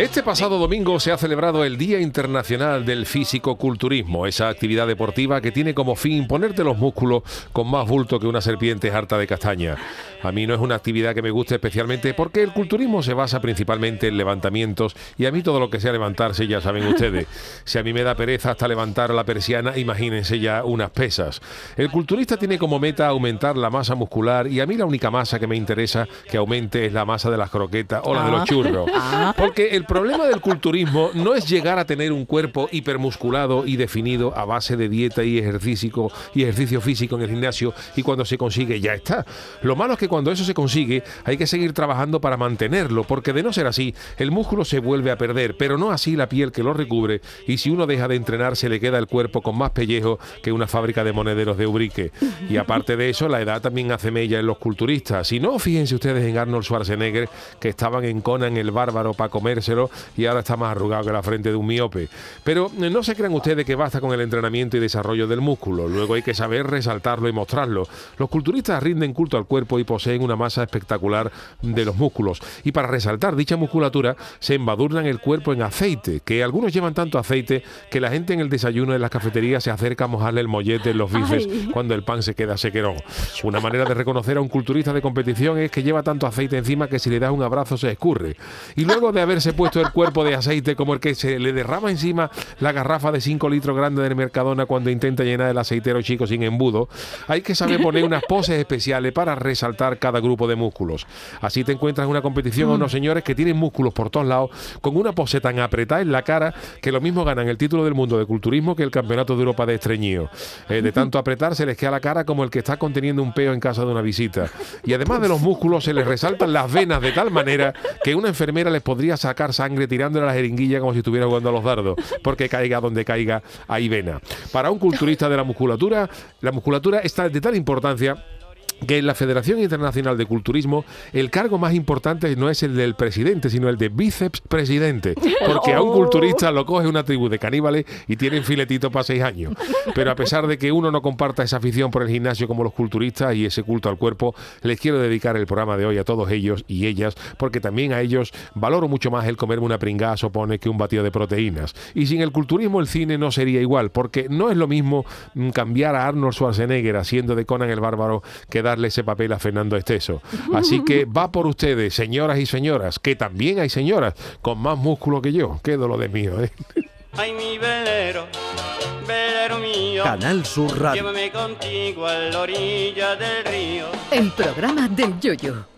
Este pasado domingo se ha celebrado el Día Internacional del Físico-Culturismo, esa actividad deportiva que tiene como fin ponerte los músculos con más bulto que una serpiente harta de castaña. A mí no es una actividad que me guste especialmente porque el culturismo se basa principalmente en levantamientos y a mí todo lo que sea levantarse ya saben ustedes. Si a mí me da pereza hasta levantar la persiana, imagínense ya unas pesas. El culturista tiene como meta aumentar la masa muscular y a mí la única masa que me interesa que aumente es la masa de las croquetas o la de los Ah. churros. Ah. Porque el problema del culturismo no es llegar a tener un cuerpo hipermusculado y definido a base de dieta y ejercicio, y ejercicio físico en el gimnasio y cuando se consigue ya está. Lo malo es que cuando eso se consigue hay que seguir trabajando para mantenerlo, porque de no ser así, el músculo se vuelve a perder, pero no así la piel que lo recubre y si uno deja de entrenar se le queda el cuerpo con más pellejo que una fábrica de monederos de Ubrique. Y aparte de eso, la edad también hace mella en los culturistas. Si no, fíjense ustedes en Arnold Schwarzenegger, que estaban en Conan el bárbaro para y ahora está más arrugado que la frente de un miope. Pero eh, no se crean ustedes que basta con el entrenamiento y desarrollo del músculo. Luego hay que saber resaltarlo y mostrarlo. Los culturistas rinden culto al cuerpo y poseen una masa espectacular de los músculos. Y para resaltar dicha musculatura, se embadurnan el cuerpo en aceite, que algunos llevan tanto aceite que la gente en el desayuno en las cafeterías se acerca a mojarle el mollete en los bifes Ay. cuando el pan se queda sequerón. Una manera de reconocer a un culturista de competición es que lleva tanto aceite encima que si le das un abrazo se escurre. Y luego de haberse puesto el cuerpo de aceite como el que se le derrama encima la garrafa de 5 litros grande del Mercadona cuando intenta llenar el aceitero chico sin embudo, hay que saber poner unas poses especiales para resaltar cada grupo de músculos. Así te encuentras en una competición a unos señores que tienen músculos por todos lados con una pose tan apretada en la cara que lo mismo ganan el título del mundo de culturismo que el campeonato de Europa de estreñido. Eh, de tanto apretar se les queda la cara como el que está conteniendo un peo en casa de una visita. Y además de los músculos se les resaltan las venas de tal manera que una enfermera les podría sacar sangre tirándole a la jeringuilla como si estuviera jugando a los dardos, porque caiga donde caiga hay vena. Para un culturista de la musculatura, la musculatura está de tal importancia que en la Federación Internacional de Culturismo el cargo más importante no es el del presidente, sino el de bíceps presidente, porque a un Oh. culturista lo coge una tribu de caníbales y tienen filetito para seis años. Pero a pesar de que uno no comparta esa afición por el gimnasio como los culturistas y ese culto al cuerpo, les quiero dedicar el programa de hoy a todos ellos y ellas, porque también a ellos valoro mucho más el comerme una pringada supone que un batido de proteínas. Y sin el culturismo el cine no sería igual, porque no es lo mismo mm, cambiar a Arnold Schwarzenegger haciendo de Conan el Bárbaro que darle ese papel a Fernando Esteso. Así que va por ustedes, señoras y señoras, que también hay señoras con más músculo que yo. Qué dolor de mío, ¿eh? Ay, mi velero, velero mío. Canal Sur Radio. Llévame contigo a la orilla del río. El programa del Yoyo.